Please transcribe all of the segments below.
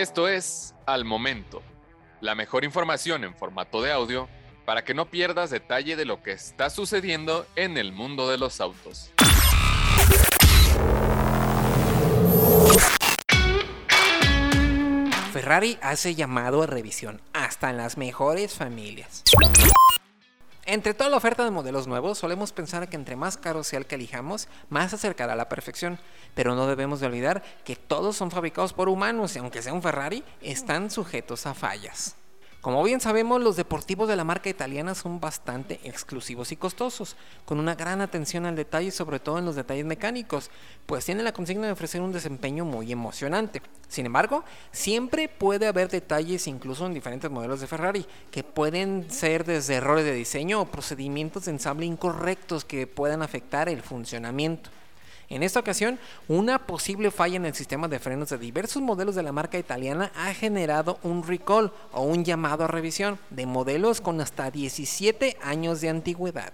Esto es Al Momento, la mejor información en formato de audio para que no pierdas detalle de lo que está sucediendo en el mundo de los autos. Ferrari hace llamado a revisión hasta en las mejores familias. Entre toda la oferta de modelos nuevos, solemos pensar que entre más caro sea el que elijamos, más acercará a la perfección. Pero no debemos de olvidar que todos son fabricados por humanos y aunque sea un Ferrari, están sujetos a fallas. Como bien sabemos, los deportivos de la marca italiana son bastante exclusivos y costosos, con una gran atención al detalle, sobre todo en los detalles mecánicos, pues tienen la consigna de ofrecer un desempeño muy emocionante. Sin embargo, siempre puede haber detalles, incluso en diferentes modelos de Ferrari, que pueden ser desde errores de diseño o procedimientos de ensamble incorrectos que puedan afectar el funcionamiento. En esta ocasión, una posible falla en el sistema de frenos de diversos modelos de la marca italiana ha generado un recall o un llamado a revisión de modelos con hasta 17 años de antigüedad.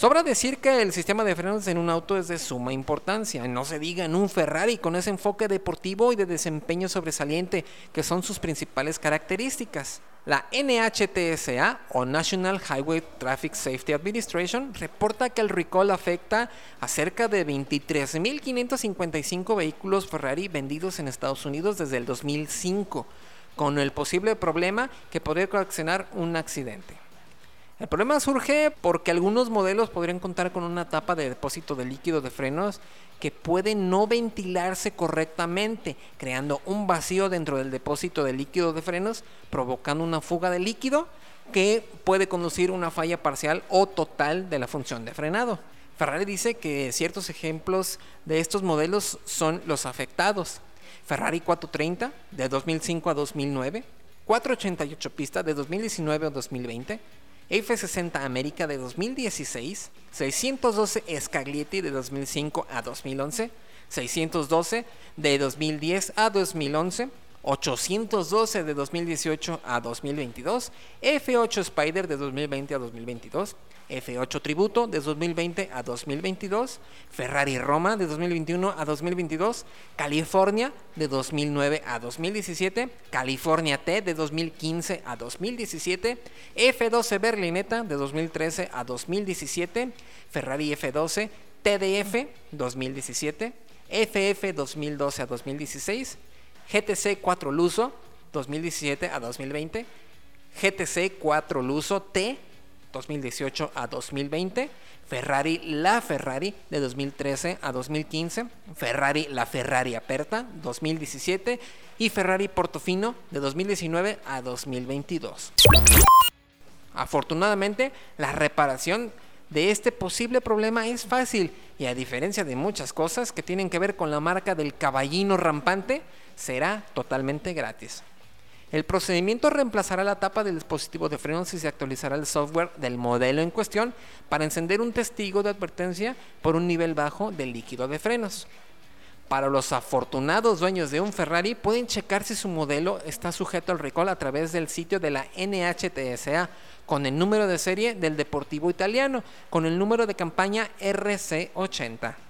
Sobra decir que el sistema de frenos en un auto es de suma importancia, no se diga en un Ferrari con ese enfoque deportivo y de desempeño sobresaliente que son sus principales características. La NHTSA o National Highway Traffic Safety Administration reporta que el recall afecta a cerca de 23.555 vehículos Ferrari vendidos en Estados Unidos desde el 2005, con el posible problema que podría ocasionar un accidente. El problema surge porque algunos modelos podrían contar con una tapa de depósito de líquido de frenos que puede no ventilarse correctamente, creando un vacío dentro del depósito de líquido de frenos, provocando una fuga de líquido que puede conducir a una falla parcial o total de la función de frenado. Ferrari dice que ciertos ejemplos de estos modelos son los afectados. Ferrari 430 de 2005 a 2009, 488 pista de 2019 a 2020, F60 América de 2016, 612 Scaglietti de 2005 a 2011, 612 de 2010 a 2011, 812 de 2018 a 2022, F8 Spider de 2020 a 2022, F8 Tributo de 2020 a 2022, Ferrari Roma de 2021 a 2022, California de 2009 a 2017, California T de 2015 a 2017, F12 Berlinetta de 2013 a 2017, Ferrari F12 TDF 2017, FF 2012 a 2016, GTC 4 Luso 2017 a 2020, GTC 4 Luso T 2018 a 2020, Ferrari La Ferrari de 2013 a 2015, Ferrari La Ferrari Aperta 2017 y Ferrari Portofino de 2019 a 2022. Afortunadamente, la reparación de este posible problema es fácil y a diferencia de muchas cosas que tienen que ver con la marca del caballino rampante, será totalmente gratis. El procedimiento reemplazará la tapa del dispositivo de frenos y se actualizará el software del modelo en cuestión para encender un testigo de advertencia por un nivel bajo de líquido de frenos. Para los afortunados dueños de un Ferrari pueden checar si su modelo está sujeto al recall a través del sitio de la NHTSA con el número de serie del Deportivo Italiano, con el número de campaña RC80.